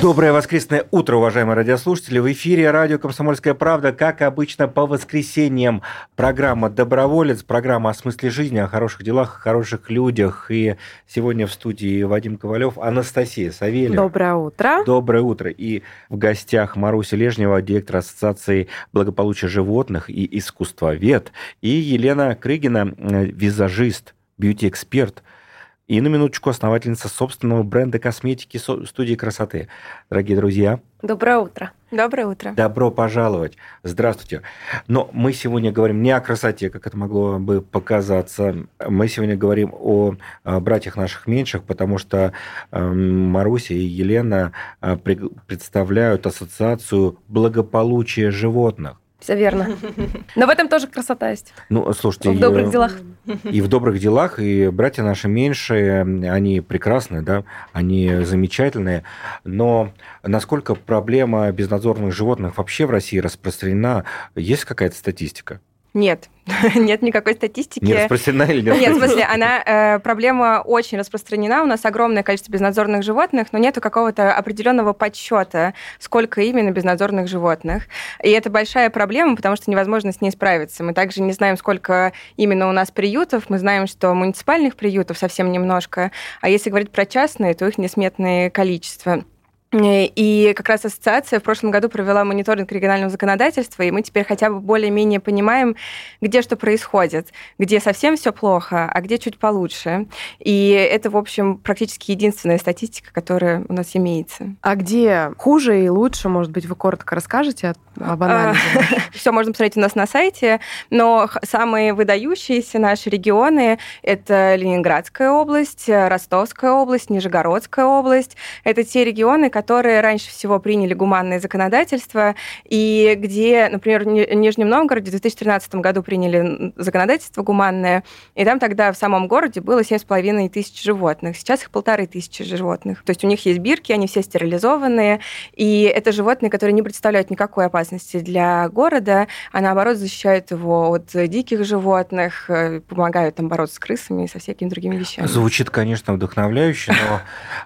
Доброе воскресное утро, уважаемые радиослушатели. В эфире радио «Комсомольская правда», как обычно, по воскресеньям программа «Доброволец», программа о смысле жизни, о хороших делах, о хороших людях. И сегодня в студии Вадим Ковалев, Анастасия Савельева. Доброе утро. Доброе утро. И в гостях Маруся Лежнева, директор Ассоциации благополучия животных и искусствовед, и Елена Крыгина, э, визажист, бьюти-эксперт – и на минуточку основательница собственного бренда косметики студии красоты. Дорогие друзья. Доброе утро. Доброе утро. Добро пожаловать. Здравствуйте. Но мы сегодня говорим не о красоте, как это могло бы показаться. Мы сегодня говорим о братьях наших меньших, потому что эм, Маруся и Елена э, представляют ассоциацию благополучия животных. Все верно. Но в этом тоже красота есть. Ну, слушайте... В добрых делах. И в добрых делах, и братья наши меньшие, они прекрасные, да, они замечательные, но насколько проблема безнадзорных животных вообще в России распространена, есть какая-то статистика? Нет, нет никакой статистики. Не распространена или нет? Нет, в смысле, она, э, проблема очень распространена. У нас огромное количество безнадзорных животных, но нет какого-то определенного подсчета, сколько именно безнадзорных животных. И это большая проблема, потому что невозможно с ней справиться. Мы также не знаем, сколько именно у нас приютов. Мы знаем, что муниципальных приютов совсем немножко. А если говорить про частные, то их несметное количество. И как раз ассоциация в прошлом году провела мониторинг регионального законодательства, и мы теперь хотя бы более-менее понимаем, где что происходит, где совсем все плохо, а где чуть получше. И это, в общем, практически единственная статистика, которая у нас имеется. А где хуже и лучше, может быть, вы коротко расскажете об анализе? Все можно посмотреть у нас на сайте, но самые выдающиеся наши регионы — это Ленинградская область, Ростовская область, Нижегородская область. Это те регионы, которые раньше всего приняли гуманное законодательство, и где, например, в Нижнем Новгороде в 2013 году приняли законодательство гуманное, и там тогда в самом городе было 7,5 тысяч животных. Сейчас их полторы тысячи животных. То есть у них есть бирки, они все стерилизованные, и это животные, которые не представляют никакой опасности для города, а наоборот защищают его от диких животных, э, помогают там бороться с крысами и со всякими другими вещами. Звучит, конечно, вдохновляюще, но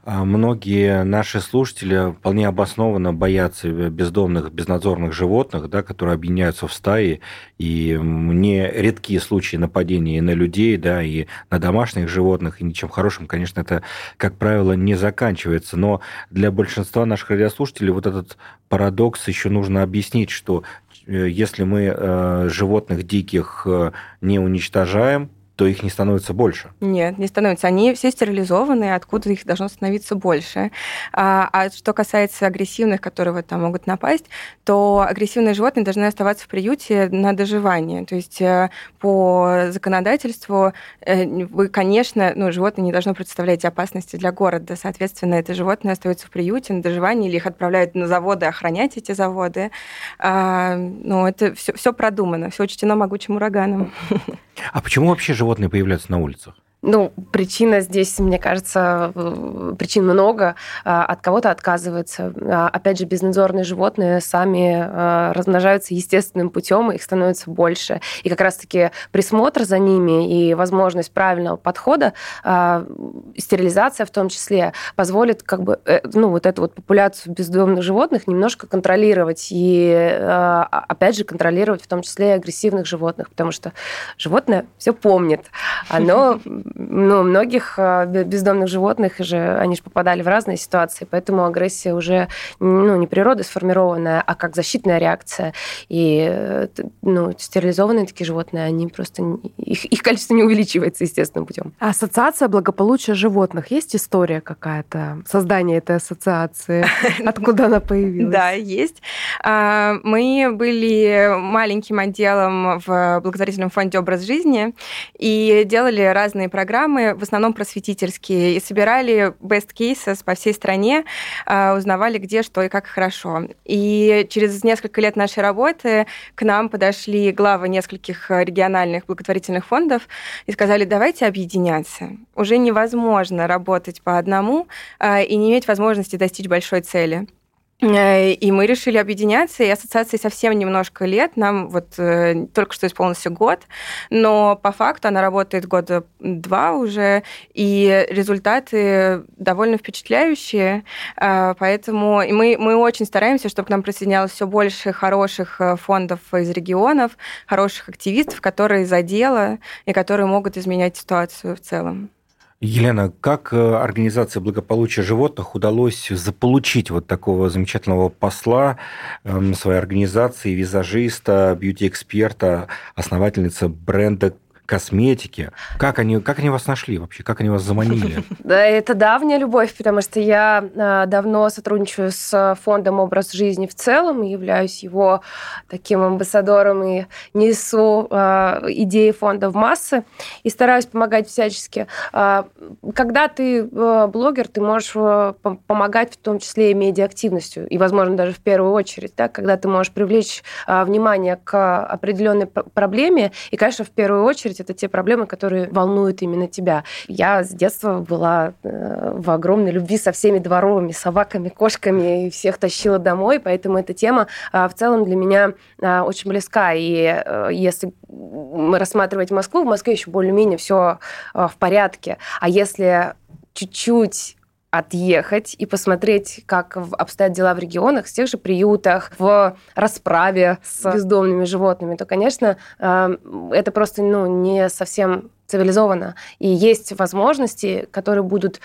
а, многие наши слушатели слушатели вполне обоснованно боятся бездомных, безнадзорных животных, да, которые объединяются в стаи, и не редкие случаи нападения на людей, да, и на домашних животных, и ничем хорошим, конечно, это, как правило, не заканчивается. Но для большинства наших радиослушателей вот этот парадокс еще нужно объяснить, что э, если мы э, животных диких э, не уничтожаем, то их не становится больше. Нет, не становится. Они все стерилизованы, откуда их должно становиться больше. А, а что касается агрессивных, которые вот там могут напасть, то агрессивные животные должны оставаться в приюте на доживание. То есть э, по законодательству э, вы, конечно, ну, животное не должно представлять опасности для города. Соответственно, это животное остается в приюте на доживании или их отправляют на заводы охранять эти заводы. А, ну, это все, все продумано, все учтено могучим ураганом. А почему вообще животные появляются на улицах? Ну, причина здесь, мне кажется, э, причин много. А, от кого-то отказывается. А, опять же, безнадзорные животные сами а, размножаются естественным путем, их становится больше. И как раз-таки присмотр за ними и возможность правильного подхода, стерилизация в том числе, позволит как бы, э, ну, вот эту вот популяцию бездомных животных немножко контролировать. И, опять же, контролировать в том числе и агрессивных животных, потому что животное все помнит. Оно ну, многих а, бездомных животных же, они же попадали в разные ситуации, поэтому агрессия уже ну, не природа сформированная, а как защитная реакция. И э, ну, стерилизованные такие животные, они просто их, их количество не увеличивается естественным путем. Ассоциация благополучия животных. Есть история какая-то создания этой ассоциации? Откуда она появилась? Да, есть. А, мы были маленьким отделом в благотворительном фонде «Образ жизни» и делали разные проекты программы, в основном просветительские, и собирали best cases по всей стране, а, узнавали, где, что и как хорошо. И через несколько лет нашей работы к нам подошли главы нескольких региональных благотворительных фондов и сказали, давайте объединяться. Уже невозможно работать по одному а, и не иметь возможности достичь большой цели. Э, и мы решили объединяться, и ассоциации совсем немножко лет, нам вот э, только что исполнился год, но по факту она работает года два уже, и результаты довольно впечатляющие, э, поэтому и мы, мы очень стараемся, чтобы к нам присоединялось все больше хороших фондов из регионов, хороших активистов, которые за дело и которые могут изменять ситуацию в целом. Елена, как э, организация благополучия животных удалось заполучить вот такого замечательного посла эм, своей организации, визажиста, бьюти-эксперта, основательница бренда косметики. Как они, как они вас нашли вообще? Как они вас заманили? Да, это давняя любовь, потому что я а, давно сотрудничаю с фондом «Образ жизни» в целом, являюсь его таким амбассадором и несу а, идеи фонда в массы и стараюсь помогать всячески. А, когда ты блогер, ты можешь помогать в том числе и медиа-активностью, и, возможно, даже в первую очередь, да, когда ты можешь привлечь внимание к определенной проблеме, и, конечно, в первую очередь это те проблемы, которые волнуют именно тебя. Я с детства была э, в огромной любви со всеми дворовыми собаками, кошками, и всех тащила домой, поэтому эта тема а, в целом для меня а, очень близка. И э, если рассматривать Москву, в Москве еще более-менее все а, в порядке. А если чуть-чуть отъехать и посмотреть, как обстоят дела в регионах, в тех же приютах, в расправе с бездомными животными, то, конечно, э, это просто ну, не совсем цивилизованно. И есть возможности, которые будут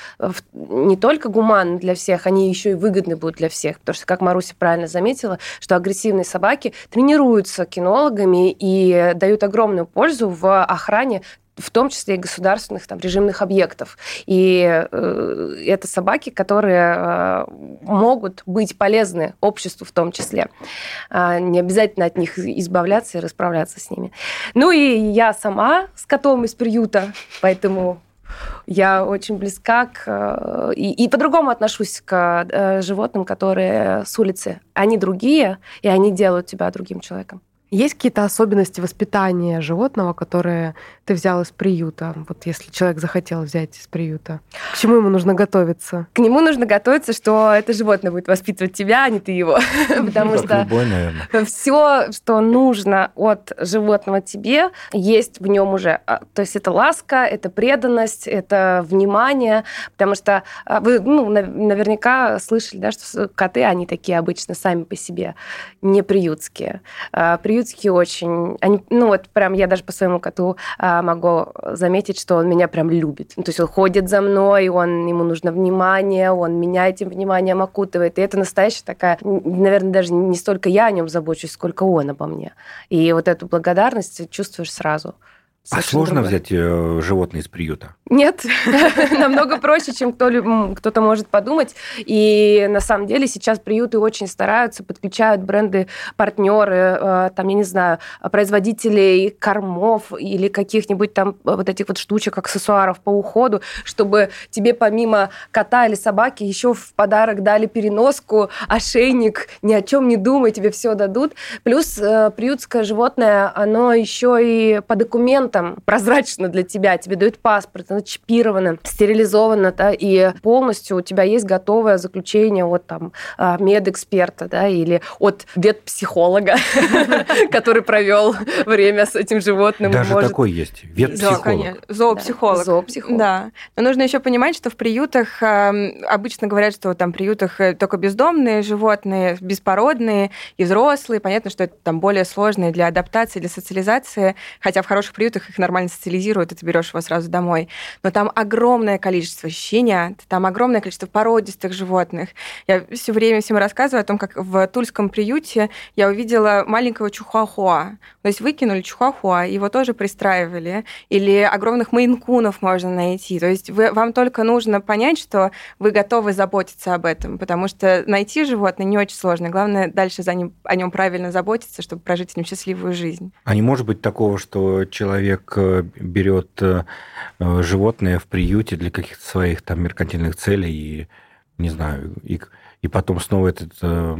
не только гуманны для всех, они еще и выгодны будут для всех. Потому что, как Маруся правильно заметила, что агрессивные собаки тренируются кинологами и дают огромную пользу в охране в том числе и государственных там, режимных объектов. И э, это собаки, которые э, могут быть полезны обществу в том числе. Э, не обязательно от них избавляться и расправляться с ними. Ну и я сама с котом из приюта, поэтому я очень близка к... Э, и, и по-другому отношусь к э, животным, которые с улицы. Они другие, и они делают тебя другим человеком. Есть какие-то особенности воспитания животного, которые ты взял из приюта? Вот если человек захотел взять из приюта, к чему ему нужно готовиться? К нему нужно готовиться, что это животное будет воспитывать тебя, а не ты его. Потому что все, что нужно от животного тебе, есть в нем уже. А, то есть это ласка, это преданность, это внимание. Потому что а, вы ну, наверняка слышали, да, что коты, они такие обычно сами по себе, не приютские. А, приютские очень... Они, ну вот прям я даже по своему коту а, могу заметить, что он меня прям любит. Ну, то есть он ходит за мной, он, ему нужно внимание, он меня этим вниманием окутывает. И это настоящая такая... Наверное, даже не столько я о нем забочусь, сколько он обо мне. И вот эту благодарность чувствуешь сразу. А сложно другое. взять э, животное из приюта? Нет, намного проще, чем кто-то может подумать. И на самом деле сейчас приюты очень стараются, подключают бренды, партнеры, э, там, я не знаю, производителей кормов или каких-нибудь там вот этих вот штучек, аксессуаров по уходу, чтобы тебе помимо кота или собаки еще в подарок дали переноску, ошейник, ни о чем не думай, тебе все дадут. Плюс э, приютское животное, оно еще и по документам там прозрачно для тебя, тебе дают паспорт, оно чипировано, стерилизовано, да, и полностью у тебя есть готовое заключение от там а, медэксперта, да, или от ветпсихолога, который провел время с этим животным. Даже такой есть, ветпсихолог. Зоопсихолог. Зоопсихолог. Да. Но нужно еще понимать, что в приютах обычно говорят, что там в приютах только бездомные животные, беспородные и взрослые. Понятно, что это там более сложные для адаптации, для социализации, хотя в хороших приютах их нормально социализируют, и ты берешь его сразу домой. Но там огромное количество щенят, там огромное количество породистых животных. Я все время всем рассказываю о том, как в Тульском приюте я увидела маленького чухуахуа. То есть выкинули чухуахуа, его тоже пристраивали. Или огромных мейнкунов можно найти. То есть вы, вам только нужно понять, что вы готовы заботиться об этом, потому что найти животное не очень сложно. Главное дальше за ним, о нем правильно заботиться, чтобы прожить с ним счастливую жизнь. А не может быть такого, что человек человек э, берет э, животное в приюте для каких-то своих там меркантильных целей и, не знаю, и, и потом снова этот э,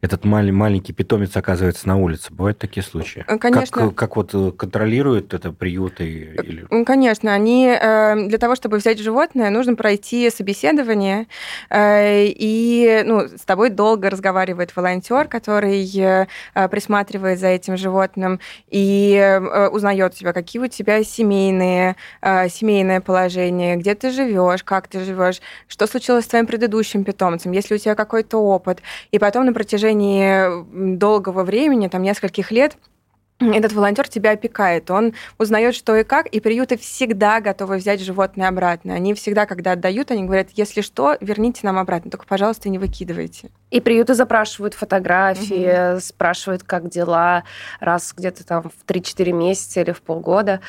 этот мал- маленький питомец оказывается на улице. Бывают такие случаи? Э, Конечно. Как, как вот э, контролируют это приюты? Или... Ну, Конечно, они э, для того, чтобы взять животное, нужно пройти собеседование, э, и ну, с тобой долго разговаривает волонтер, который э, присматривает за этим животным и э, узнает у тебя, какие у тебя семейные, э, семейное положение, где ты живешь, как ты живешь, что случилось с твоим предыдущим питомцем, есть ли у тебя какой-то опыт. И потом на протяжении долгого времени, там нескольких лет, этот волонтер тебя опекает, он узнает, что и как, и приюты всегда готовы взять животное обратно. Они всегда, когда отдают, они говорят, если что, верните нам обратно, только, пожалуйста, не выкидывайте. И приюты запрашивают фотографии, угу. спрашивают, как дела, раз где-то там в 3-4 месяца или в полгода.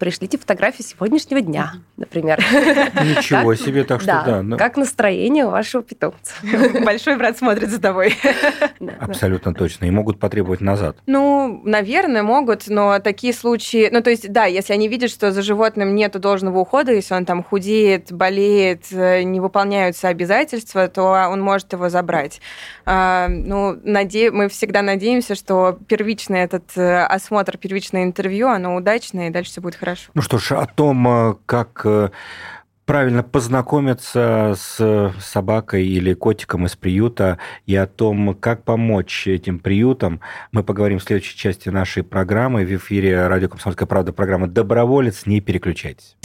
Пришлите фотографии сегодняшнего дня, например. Ничего себе, так что да. да ну... Как настроение у вашего питомца. Большой брат смотрит за тобой. Абсолютно точно. И могут потребовать назад. Ну, наверное, могут, но такие случаи... Ну, то есть, да, если они видят, что за животным нет должного ухода, если он там худеет, болеет, э, не выполняются обязательства, то он может его забрать. А, ну, наде... мы всегда надеемся, что первичный этот э, осмотр, первичное интервью, оно удачное, и дальше все будет хорошо хорошо. Ну что ж, о том, э, как э, правильно познакомиться с собакой или котиком из приюта и о том, как помочь этим приютам, мы поговорим в следующей части нашей программы. В эфире радио «Комсомольская правда» программа «Доброволец». Не переключайтесь.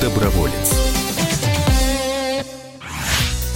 Доброволец.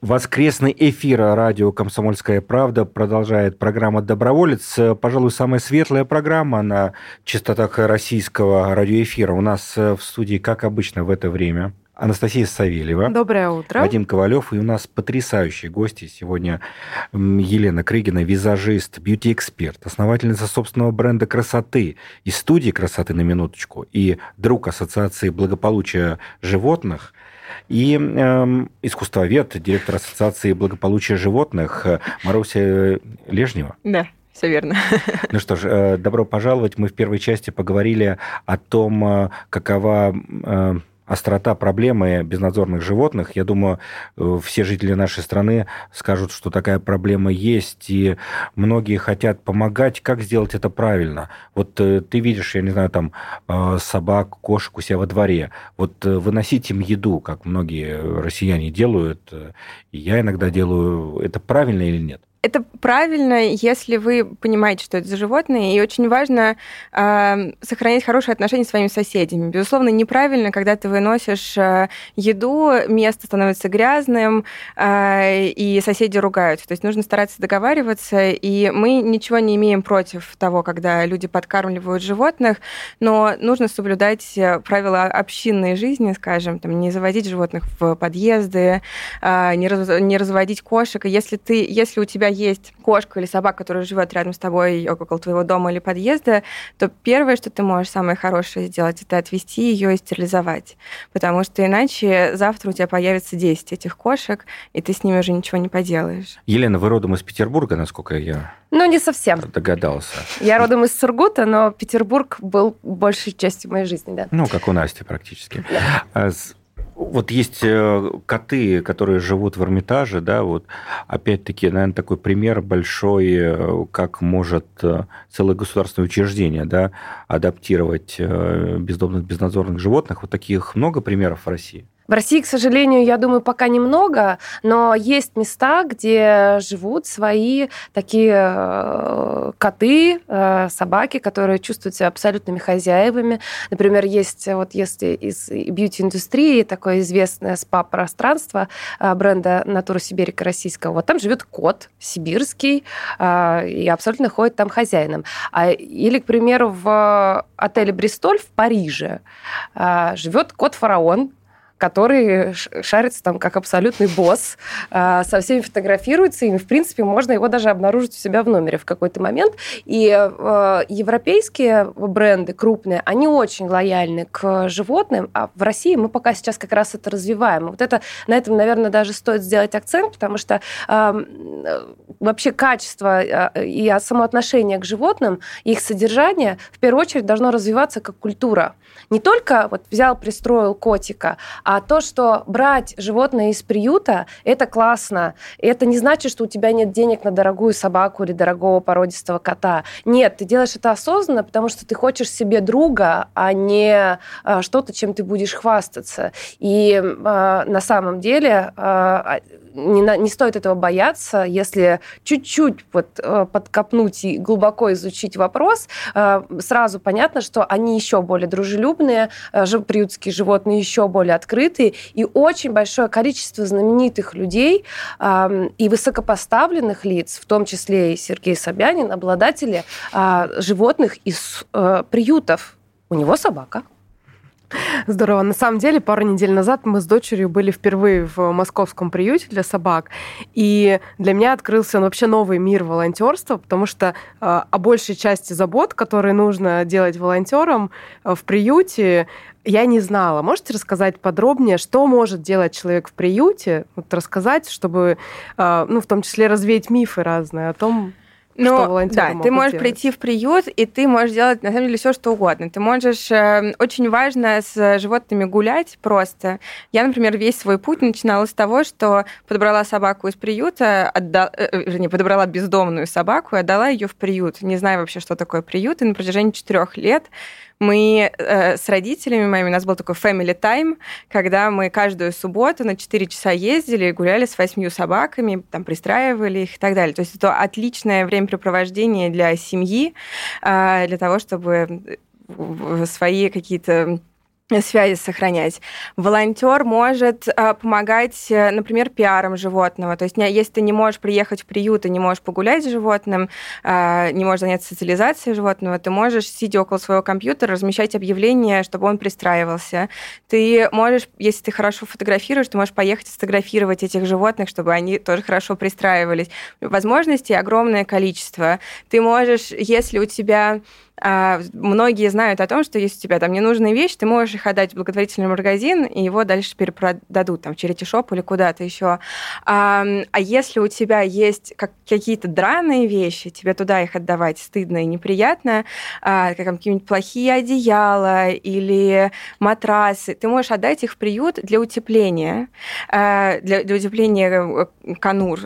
Воскресный эфир радио «Комсомольская правда» продолжает программа «Доброволец». Пожалуй, самая светлая программа на частотах российского радиоэфира. У нас в студии, как обычно, в это время Анастасия Савельева. Доброе утро. Вадим Ковалев. И у нас потрясающие гости сегодня Елена Крыгина, визажист, бьюти-эксперт, основательница собственного бренда красоты и студии красоты на минуточку, и друг Ассоциации благополучия животных – и э, искусствовед, директор Ассоциации благополучия животных Маруся Лежнева. Да. Все верно. Ну что ж, э, добро пожаловать. Мы в первой части поговорили о том, э, какова э, острота проблемы безнадзорных животных. Я думаю, э, все жители нашей страны скажут, что такая проблема есть, и многие хотят помогать. Как сделать это правильно? Вот э, ты видишь, я не знаю, там э, собак, кошек у себя во дворе. Вот выносить им еду, как многие россияне делают, и я иногда делаю, это правильно или нет? Это правильно, если вы понимаете, что это за животные, и очень важно э, сохранять хорошие отношения с своими соседями. Безусловно, неправильно, когда ты выносишь э, еду, место становится грязным, э, и соседи ругаются. То есть нужно стараться договариваться, и мы ничего не имеем против того, когда люди подкармливают животных, но нужно соблюдать правила общинной жизни, скажем, там, не заводить животных в подъезды, э, не, раз, не разводить кошек. И если, ты, если у тебя есть кошка или собака, которая живет рядом с тобой около твоего дома или подъезда, то первое, что ты можешь самое хорошее сделать, это отвести ее и стерилизовать. Потому что иначе завтра у тебя появится 10 этих кошек, и ты с ними уже ничего не поделаешь. Елена, вы родом из Петербурга, насколько я ну, не совсем. Догадался. Я родом из Сургута, но Петербург был большей частью моей жизни, да. Ну, как у Насти практически. Да. Вот есть э, коты, которые живут в Эрмитаже, да, вот опять-таки, наверное, такой пример большой, э, как может э, целое государственное учреждение, да, адаптировать бездомных, безнадзорных животных. Вот таких много примеров в России. В России, к сожалению, я думаю, пока немного, но есть места, где живут свои такие э, коты, э, собаки, которые чувствуют себя абсолютными хозяевами. Например, есть вот если из бьюти-индустрии такое известное спа-пространство э, бренда «Натура Сибирика» российского. Вот там живет кот сибирский, и абсолютно ходит там хозяином. А, или, к примеру, в отеле «Бристоль» в Париже живет кот-фараон, который шарится там как абсолютный босс, а, со всеми фотографируется, и, в принципе, можно его даже обнаружить у себя в номере в какой-то момент. И э, европейские бренды крупные, они очень лояльны к животным, а в России мы пока сейчас как раз это развиваем. Вот это, на этом, наверное, даже стоит сделать акцент, потому что вообще качество и самоотношение к животным, их содержание, в первую очередь, должно развиваться как культура. Не только вот взял, пристроил котика, а то, что брать животное из приюта, это классно. Это не значит, что у тебя нет денег на дорогую собаку или дорогого породистого кота. Нет, ты делаешь это осознанно, потому что ты хочешь себе друга, а не а, что-то, чем ты будешь хвастаться. И а, на самом деле а, не, на, не стоит этого бояться, если чуть-чуть вот, э, подкопнуть и глубоко изучить вопрос, э, сразу понятно, что они еще более дружелюбные, э, приютские животные еще более открытые, и очень большое количество знаменитых людей и высокопоставленных лиц, в том числе и Сергей Собянин, обладатели животных из приютов. У него собака. Здорово. На самом деле, пару недель назад мы с дочерью были впервые в московском приюте для собак, и для меня открылся вообще новый мир волонтерства, потому что э, о большей части забот, которые нужно делать волонтерам э, в приюте, я не знала. Можете рассказать подробнее, что может делать человек в приюте? Вот рассказать, чтобы, э, ну, в том числе развеять мифы разные о том, ну, да, ты можешь делать? прийти в приют, и ты можешь делать, на самом деле, все что угодно. Ты можешь... Э, очень важно с животными гулять просто. Я, например, весь свой путь начинала с того, что подобрала собаку из приюта, отда... э, э вернее, подобрала бездомную собаку и отдала ее в приют. Не знаю вообще, что такое приют, и на протяжении четырех лет мы э, с родителями моими, у нас был такой family time, когда мы каждую субботу на 4 часа ездили, гуляли с восьмью собаками, там пристраивали их и так далее. То есть это отличное времяпрепровождение для семьи, э, для того, чтобы свои какие-то связи сохранять. Волонтер может э, помогать, например, пиаром животного. То есть, если ты не можешь приехать в приют и не можешь погулять с животным, э, не можешь заняться социализацией животного, ты можешь, сидя около своего компьютера, размещать объявления, чтобы он пристраивался. Ты можешь, если ты хорошо фотографируешь, ты можешь поехать сфотографировать этих животных, чтобы они тоже хорошо пристраивались. Возможностей огромное количество. Ты можешь, если у тебя а, многие знают о том, что если у тебя там ненужные вещи, ты можешь их отдать в благотворительный магазин, и его дальше перепродадут там Charity Shop или куда-то еще. А, а если у тебя есть как, какие-то драные вещи, тебе туда их отдавать стыдно и неприятно, а, как какие-нибудь плохие одеяла или матрасы, ты можешь отдать их в приют для утепления, для, для утепления э, конур.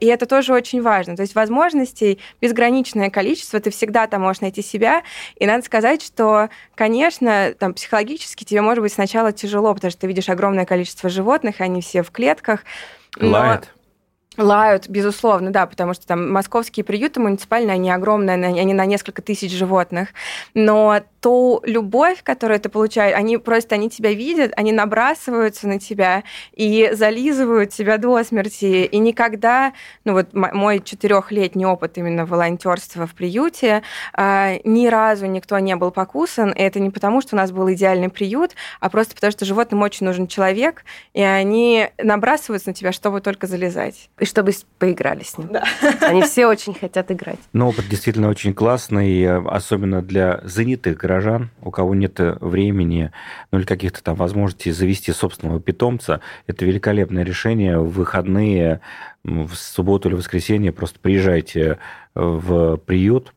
И это тоже очень важно. То есть возможностей безграничное количество, ты всегда там можешь найти себя себя. И надо сказать, что, конечно, там психологически тебе может быть сначала тяжело, потому что ты видишь огромное количество животных, они все в клетках. Но... Лает. Лают, безусловно, да, потому что там московские приюты муниципальные, они огромные, они на несколько тысяч животных. Но ту любовь, которую ты получаешь, они просто, они тебя видят, они набрасываются на тебя и зализывают тебя до смерти. И никогда, ну вот мой четырехлетний опыт именно волонтерства в приюте, а, ни разу никто не был покусан. И это не потому, что у нас был идеальный приют, а просто потому, что животным очень нужен человек, и они набрасываются на тебя, чтобы только залезать чтобы поиграли с ним. Да. Они все очень хотят играть. Но опыт действительно очень классный, особенно для занятых горожан, у кого нет времени, ну или каких-то там возможностей завести собственного питомца. Это великолепное решение. В выходные, в субботу или воскресенье просто приезжайте в приют,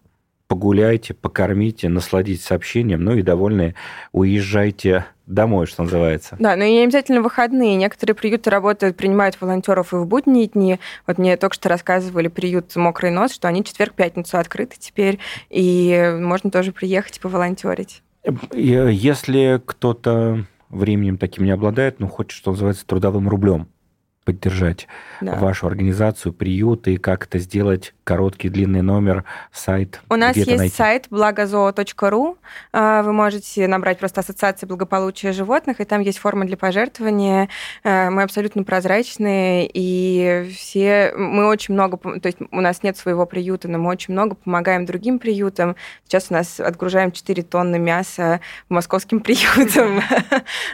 погуляйте, покормите, насладитесь общением, ну и довольные уезжайте домой, что называется. Да, но и не обязательно выходные. Некоторые приюты работают, принимают волонтеров и в будние дни. Вот мне только что рассказывали приют «Мокрый нос», что они четверг-пятницу открыты теперь, и можно тоже приехать и поволонтерить. Если кто-то временем таким не обладает, ну, хочет, что называется, трудовым рублем поддержать Да. вашу организацию, приют, и как это сделать, короткий, длинный номер, сайт. У нас это есть найти? сайт благозоо.ру. А, Вы можете набрать просто Ассоциация благополучия животных, и там есть форма для пожертвования. Э, Мы абсолютно прозрачные, и все... Мы очень много... То есть у нас нет своего приюта, но мы очень много помогаем другим приютам. Сейчас у нас отгружаем 4 тонны мяса московским приютам.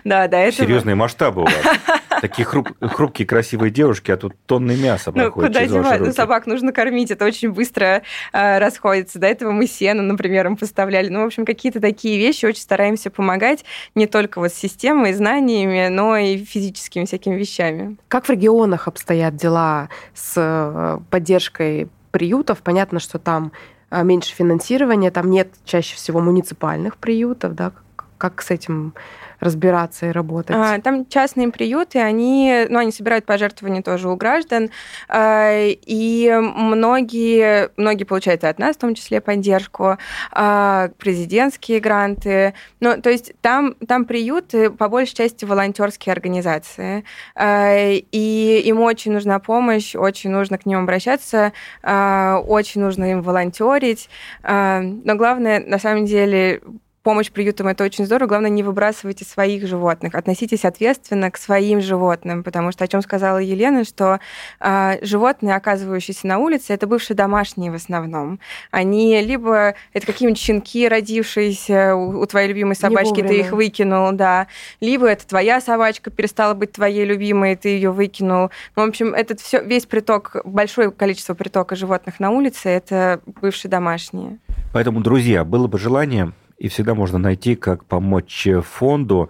Да, до этого... Серьезные масштабы у вас. Такие хруп- хрупкие, красивые девушки, а тут тонны мяса Ну, проходят куда девать? Ну, собак нужно кормить, это очень быстро э, расходится. До этого мы сено, например, им поставляли. Ну, в общем, какие-то такие вещи очень стараемся помогать не только вот с системой, знаниями, но и физическими всякими вещами. Как в регионах обстоят дела с э, поддержкой приютов? Понятно, что там э, меньше финансирования, там нет чаще всего муниципальных приютов, да? Как- Как с этим разбираться и работать? А, Там частные приюты, они, ну, они собирают пожертвования тоже у граждан, а, и многие, многие получают от нас, в том числе, поддержку, а, президентские гранты. Ну, то есть там, там приюты, по большей части, волонтерские организации, и им очень нужна помощь, очень нужно к ним обращаться, очень нужно им волонтерить. Но главное, на самом деле, помощь приютам это очень здорово. Главное, не выбрасывайте своих животных. Относитесь ответственно к своим животным, потому что о чем сказала Елена, что э, животные, оказывающиеся на улице, это бывшие домашние в основном. Они либо это какие-нибудь щенки, родившиеся у, у твоей любимой собачки, ты их выкинул, да. Либо это твоя собачка перестала быть твоей любимой, ты ее выкинул. Ну, в общем, этот все, весь приток, большое количество притока животных на улице, это бывшие домашние. Поэтому, друзья, было бы желание, и всегда можно найти, как помочь фонду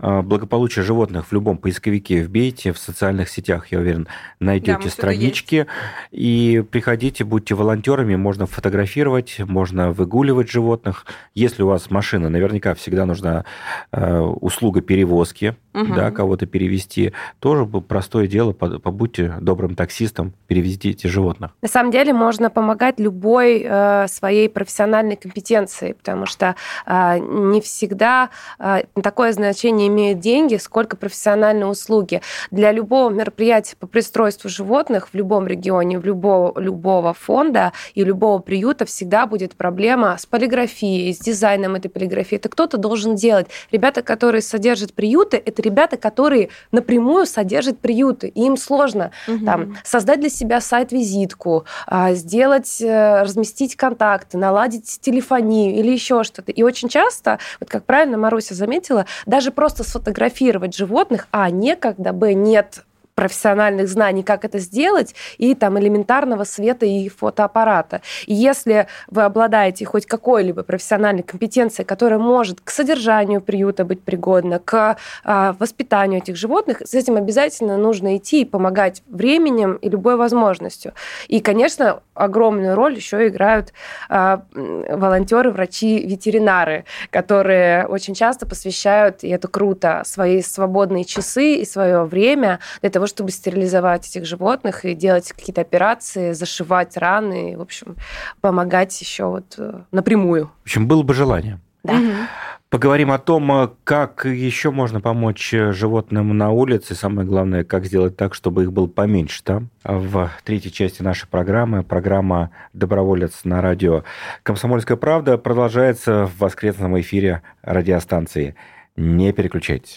а, благополучия животных в любом поисковике вбейте, в социальных сетях, я уверен, Да, найдете всюду странички. И приходите, будьте волонтерами, можно фотографировать, можно выгуливать животных. Если у вас машина, наверняка всегда нужна э, услуга перевозки, Мгм. да, кого-то перевести. Тоже простое дело, по- побудьте добрым таксистом, перевезите животных. На самом деле можно помогать любой э, своей профессиональной компетенцией, потому что э, не всегда э, такое значение имеют деньги, сколько профессиональные услуги. Для любого мероприятия по пристройству животных в любом регионе, в любого, любого фонда и любого приюта всегда будет проблема с полиграфией, с дизайном этой полиграфии. Это кто-то должен делать. Ребята, которые содержат приюты, это ребята, которые напрямую содержат приюты. И им сложно там, создать для себя сайт-визитку, а, сделать, э, разместить контакты, наладить телефонию или еще что-то. И очень часто, вот как правильно Маруся заметила, даже просто сфотографировать животных, а, некогда, б, нет профессиональных знаний, как это сделать, и там элементарного света и фотоаппарата. И если вы обладаете хоть какой-либо профессиональной компетенцией, которая может к содержанию приюта быть пригодна, к а, воспитанию этих животных, с этим обязательно нужно идти и помогать временем и любой возможностью. И, конечно, огромную роль еще играют м, волонтеры, врачи, ветеринары, которые очень часто посвящают, и это круто, свои свободные часы и свое время для того, чтобы стерилизовать этих животных и делать какие-то операции, зашивать раны, и, в общем, помогать еще вот э, напрямую. В общем, было бы желание. Да. Поговорим о том, э, как еще можно помочь э, животным на улице. Самое главное, как сделать так, чтобы их было поменьше там. В третьей части нашей программы, программа «Доброволец» на радио «Комсомольская правда» продолжается в воскресном эфире радиостанции. Не переключайтесь.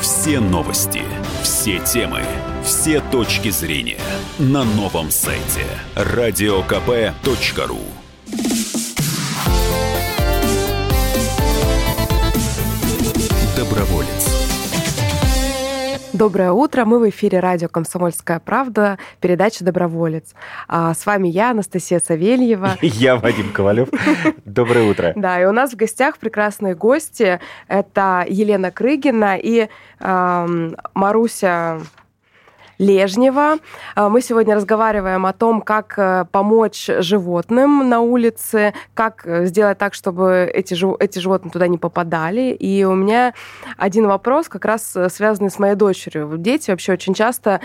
Все новости, все темы, все точки зрения на новом сайте радиокп.ру. Доброе утро. Мы в эфире радио «Комсомольская правда», передача «Доброволец». А с вами я, Анастасия Савельева. Я Вадим Ковалев. Доброе утро. Да, и у нас в гостях прекрасные гости. Это Елена Крыгина и Маруся Лежнева. А, мы сегодня разговариваем о том, как э, помочь животным на улице, как э, сделать так, чтобы эти, эти животные туда не попадали. И у меня один вопрос, как раз э, связанный с моей дочерью. Дети вообще очень часто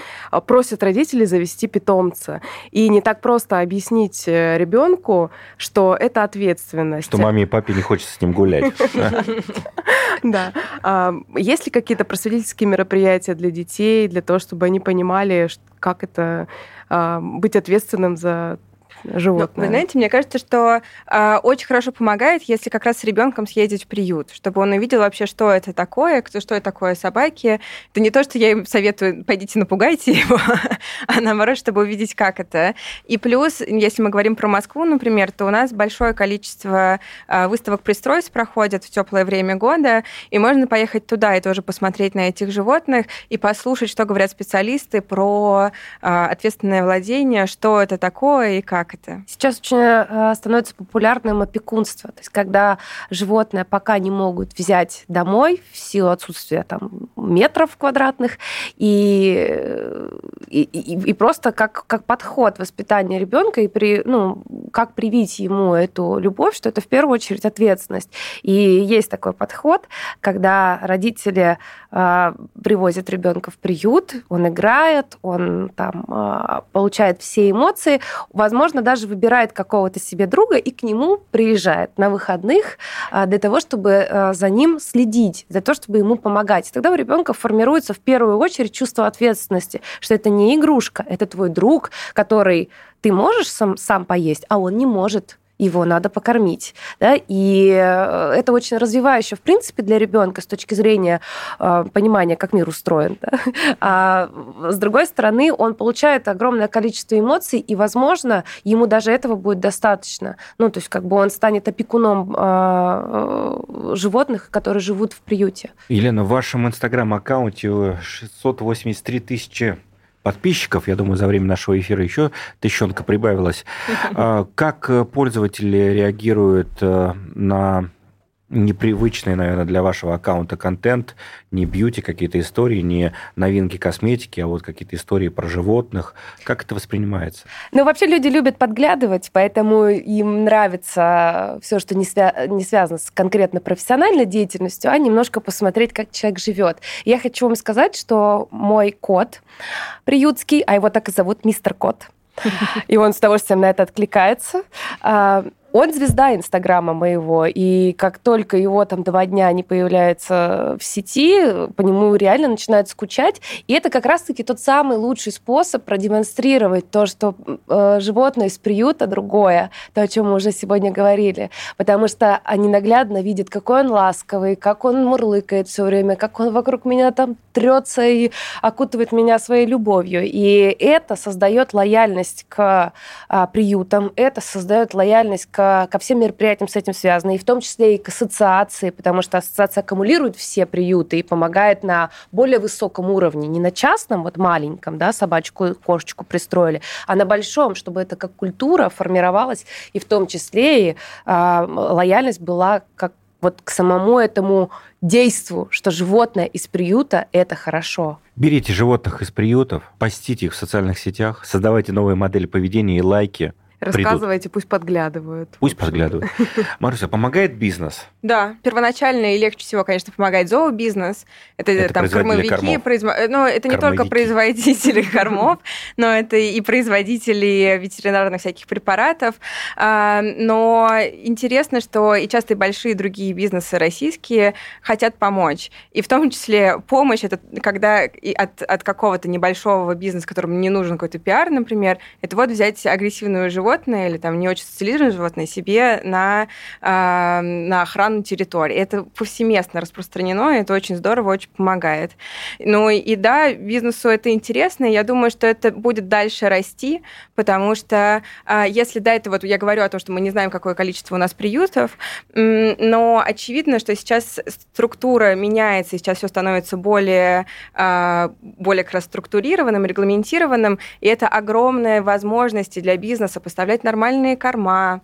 просят родителей завести питомца. И не так просто объяснить ребенку, что это ответственность. Что маме и папе не хочется с ним гулять. Да. А, есть ли какие-то просветительские мероприятия для детей, для того, чтобы они понимали, как это а, быть ответственным за животное. Ну, вы знаете, мне кажется, что э, очень хорошо помогает, если как раз с ребенком съездить в приют, чтобы он увидел вообще, что это такое, кто, что это такое собаки. Это не то, что я им советую, пойдите напугайте его, а наоборот, чтобы увидеть, как это. И плюс, если мы говорим про Москву, например, то у нас большое количество э, выставок пристройств проходят в теплое время года, и можно поехать туда и тоже посмотреть на этих животных и послушать, что говорят специалисты про э, ответственное владение, что это такое и как как это? Сейчас очень э, становится популярным опекунство. То есть когда животное пока не могут взять домой в силу отсутствия там, метров квадратных, и, и, и, и просто как, как подход воспитания ребенка, и при, ну, как привить ему эту любовь, что это в первую очередь ответственность. И есть такой подход, когда родители э, привозят ребенка в приют, он играет, он там э, получает все эмоции, возможно, даже выбирает какого-то себе друга и к нему приезжает на выходных а, для того, чтобы а, за ним следить, для того, чтобы ему помогать. И тогда у ребенка формируется в первую очередь чувство ответственности, что это не игрушка, это твой друг, который ты можешь сам, сам поесть, а он не может его надо покормить. Да? И э, это очень развивающе, в принципе, для ребенка с точки зрения э, понимания, как мир устроен. Да? А с другой стороны, он получает огромное количество эмоций, и, возможно, ему даже этого будет достаточно. Ну, то есть, как бы он станет опекуном э, животных, которые живут в приюте. Елена, в вашем инстаграм-аккаунте 683 тысячи подписчиков. Я думаю, за время нашего эфира еще тысячонка прибавилась. А, как пользователи реагируют э, на непривычный, наверное, для вашего аккаунта контент, не бьюти какие-то истории, не новинки косметики, а вот какие-то истории про животных. Как это воспринимается? Ну, вообще люди любят подглядывать, поэтому им нравится все, что не, свя- не связано с конкретно профессиональной деятельностью, а немножко посмотреть, как человек живет. Я хочу вам сказать, что мой кот приютский, а его так и зовут мистер Кот, и он с удовольствием на это откликается. Он звезда Инстаграма моего, и как только его там два дня не появляется в сети, по нему реально начинают скучать. И это как раз-таки тот самый лучший способ продемонстрировать то, что э, животное из приюта другое, то, о чем мы уже сегодня говорили. Потому что они наглядно видят, какой он ласковый, как он мурлыкает все время, как он вокруг меня там трется и окутывает меня своей любовью. И это создает лояльность к а, приютам, это создает лояльность к, ко всем мероприятиям с этим связаны, и в том числе и к ассоциации, потому что ассоциация аккумулирует все приюты и помогает на более высоком уровне, не на частном, вот маленьком, да, собачку, кошечку пристроили, а на большом, чтобы это как культура формировалась, и в том числе и э, лояльность была как вот к самому этому действу, что животное из приюта – это хорошо. Берите животных из приютов, постите их в социальных сетях, создавайте новые модели поведения и лайки – Рассказывайте, придут. пусть подглядывают. Пусть подглядывают. Маруся, помогает бизнес? Да, первоначально и легче всего, конечно, помогает зообизнес. Это, это там кормовики, произво... ну, это не только производители кормов, но это и производители ветеринарных всяких препаратов. А, но интересно, что и часто и большие другие бизнесы российские хотят помочь. И в том числе помощь это когда от, от какого-то небольшого бизнеса, которому не нужен какой-то пиар, например, это вот взять агрессивную животное животное или там не очень социализированное животное себе на, э, на охрану территории. Это повсеместно распространено, и это очень здорово, очень помогает. Ну и да, бизнесу это интересно, и я думаю, что это будет дальше расти, потому что э, если до этого, вот я говорю о том, что мы не знаем, какое количество у нас приютов, но очевидно, что сейчас структура меняется, и сейчас все становится более, э, более как раз структурированным, регламентированным, и это огромная возможность для бизнеса поставлять нормальные корма,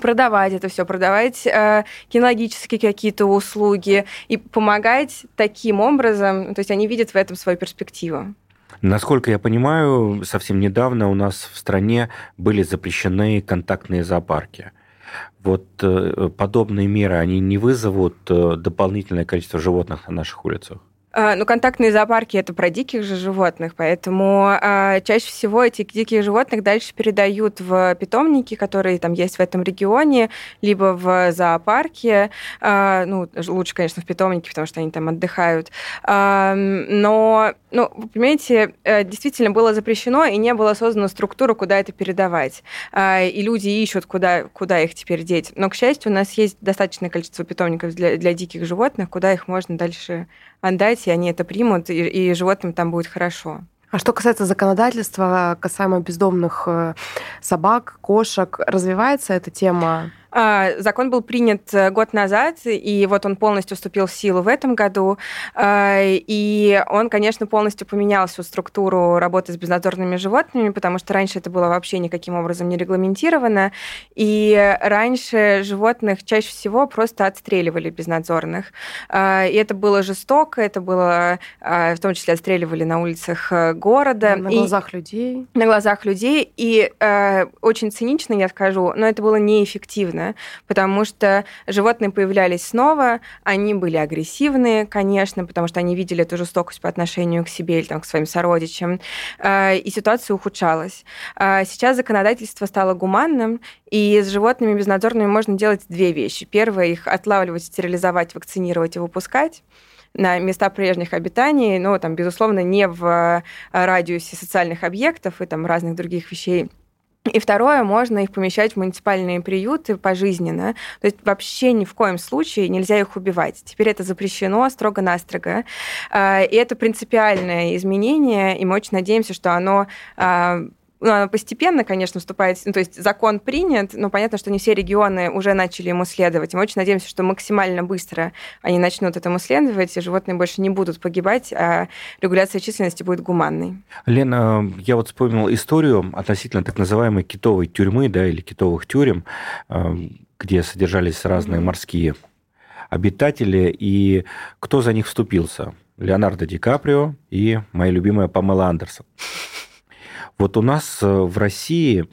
продавать это все, продавать э, кинологические какие-то услуги и помогать таким образом, то есть они видят в этом свою перспективу. Насколько я понимаю, совсем недавно у нас в стране были запрещены контактные зоопарки. Вот э, подобные меры, они не вызовут э, дополнительное количество животных на наших улицах? А, ну, контактные зоопарки это про диких же животных, поэтому э, чаще всего этих диких животных дальше передают в питомники, которые там есть в этом регионе, либо в зоопарке. Э, ну, лучше, конечно, в питомнике, потому что они там отдыхают. Э, но, ну, вы понимаете, э, действительно было запрещено и не было создана структура, куда это передавать. Э, и люди ищут, куда, куда их теперь деть. Но, к счастью, у нас есть достаточное количество питомников для, для диких животных, куда их можно дальше отдать, и они это примут, и, и животным там будет хорошо. А что касается законодательства, касаемо бездомных э, собак, кошек, развивается эта тема? А, закон был принят э, год назад, и вот он полностью вступил в силу в этом году. А, и он, конечно, полностью поменял всю структуру работы с безнадзорными животными, потому что раньше это было вообще никаким образом не регламентировано. И раньше животных чаще всего просто отстреливали безнадзорных. А, и это было жестоко, это было в том числе отстреливали на улицах э, города. На глазах и, людей. На глазах людей. И очень цинично, я скажу, но это было неэффективно агрессивно, потому что животные появлялись снова, они были агрессивные, конечно, потому что они видели эту жестокость по отношению к себе или там, к своим сородичам, э, и ситуация ухудшалась. А сейчас законодательство стало гуманным, и с животными безнадзорными можно делать две вещи. Первое, их отлавливать, стерилизовать, вакцинировать и выпускать на места прежних обитаний, но там, безусловно, не в э, радиусе социальных объектов и там разных других вещей, и второе, можно их помещать в муниципальные приюты пожизненно. То есть вообще ни в коем случае нельзя их убивать. Теперь это запрещено строго-настрого. А, и это принципиальное изменение, и мы очень надеемся, что оно а, постепенно, конечно, вступает, ну, то есть закон принят, но понятно, что не все регионы уже начали ему следовать. Мы очень надеемся, что максимально быстро они начнут этому следовать, и животные больше не будут погибать, а регуляция численности будет гуманной. Лена, я вот вспомнил историю относительно так называемой китовой тюрьмы, да, или китовых тюрем, э, где содержались разные морские обитатели, и кто за них вступился? Леонардо Ди Каприо и моя любимая Памела Андерсон. Вот у нас э, в России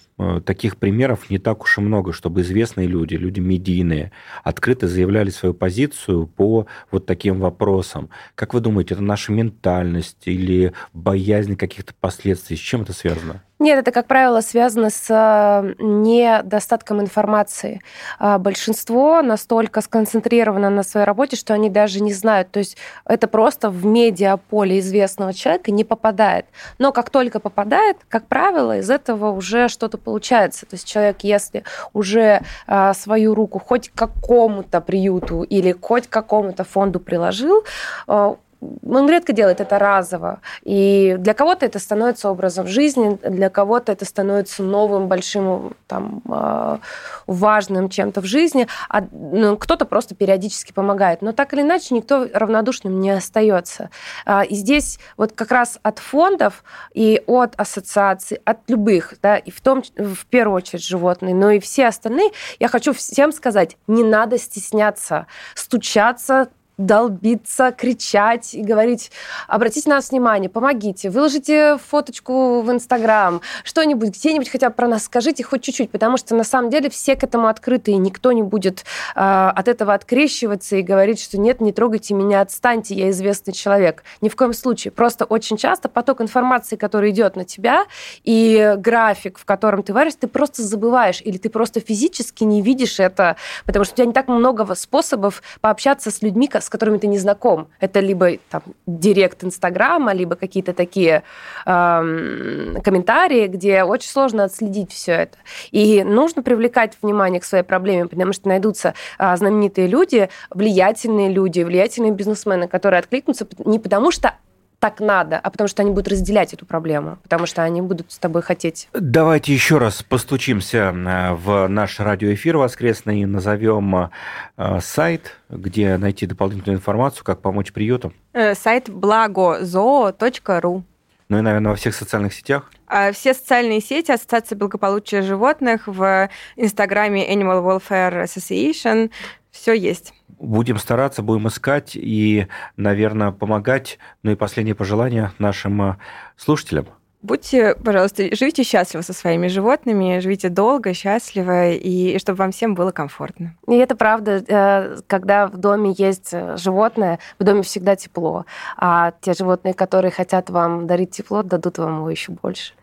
таких примеров не так уж и много, чтобы известные люди, люди медийные, открыто заявляли свою позицию по вот таким вопросам. Как вы думаете, это наша ментальность или боязнь каких-то последствий? С чем это связано? Нет, это, как правило, связано с э, недостатком информации. А большинство настолько сконцентрировано на своей работе, что они даже не знают. То есть это просто в медиаполе известного человека не попадает. Но как только попадает, как правило, из этого уже что-то получается. То есть человек, если уже а, свою руку хоть к какому-то приюту или хоть к какому-то фонду приложил, а, он редко делает это разово. И для кого-то это становится образом жизни, для кого-то это становится новым, большим, там, а, важным чем-то в жизни, а ну, кто-то просто периодически помогает. Но так или иначе никто равнодушным не остается. А, и здесь вот как раз от фондов и от ассоциаций, от любых, да, и в том, в первую очередь животные, но и все остальные, я хочу всем сказать, не надо стесняться, стучаться, долбиться, кричать и говорить, обратите на нас внимание, помогите, выложите фоточку в Инстаграм, что-нибудь, где-нибудь хотя бы про нас скажите хоть чуть-чуть, потому что на самом деле все к этому открыты, и никто не будет э, от этого открещиваться и говорить, что нет, не трогайте меня, отстаньте, я известный человек. Ни в коем случае. Просто очень часто поток информации, который идет на тебя, и график, в котором ты варишь, ты просто забываешь, или ты просто физически не видишь это, потому что у тебя не так много способов пообщаться с людьми, с которыми ты не знаком. Это либо там, директ Инстаграма, либо какие-то такие э, комментарии, где очень сложно отследить все это. И нужно привлекать внимание к своей проблеме, потому что найдутся э, знаменитые люди, влиятельные люди, влиятельные бизнесмены, которые откликнутся не потому, что так надо, а потому что они будут разделять эту проблему, потому что они будут с тобой хотеть. Давайте еще раз постучимся э, в наш радиоэфир воскресный, назовем э, сайт, где найти дополнительную информацию, как помочь приютам. Э, сайт благозоо.ру. Ну и, наверное, во всех социальных сетях. А все социальные сети Ассоциации благополучия животных в Инстаграме Animal Welfare Association. Все есть. Будем стараться, будем искать и, наверное, помогать. Ну и последнее пожелание нашим э, слушателям. Будьте, пожалуйста, живите счастливо со своими животными, живите долго, счастливо, и чтобы вам всем было комфортно. И это правда, э, когда в доме есть э, животное, в доме всегда тепло. А те животные, которые хотят вам дарить тепло, дадут вам его еще больше.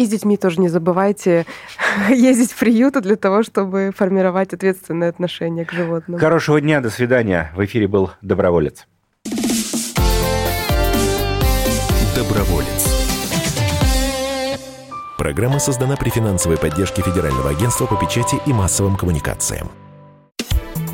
И с детьми тоже не забывайте ездить в приюты для того, чтобы формировать ответственное отношение к животным. Хорошего дня, до свидания. В эфире был Доброволец. Доброволец. Программа создана при финансовой поддержке Федерального агентства по печати и массовым коммуникациям.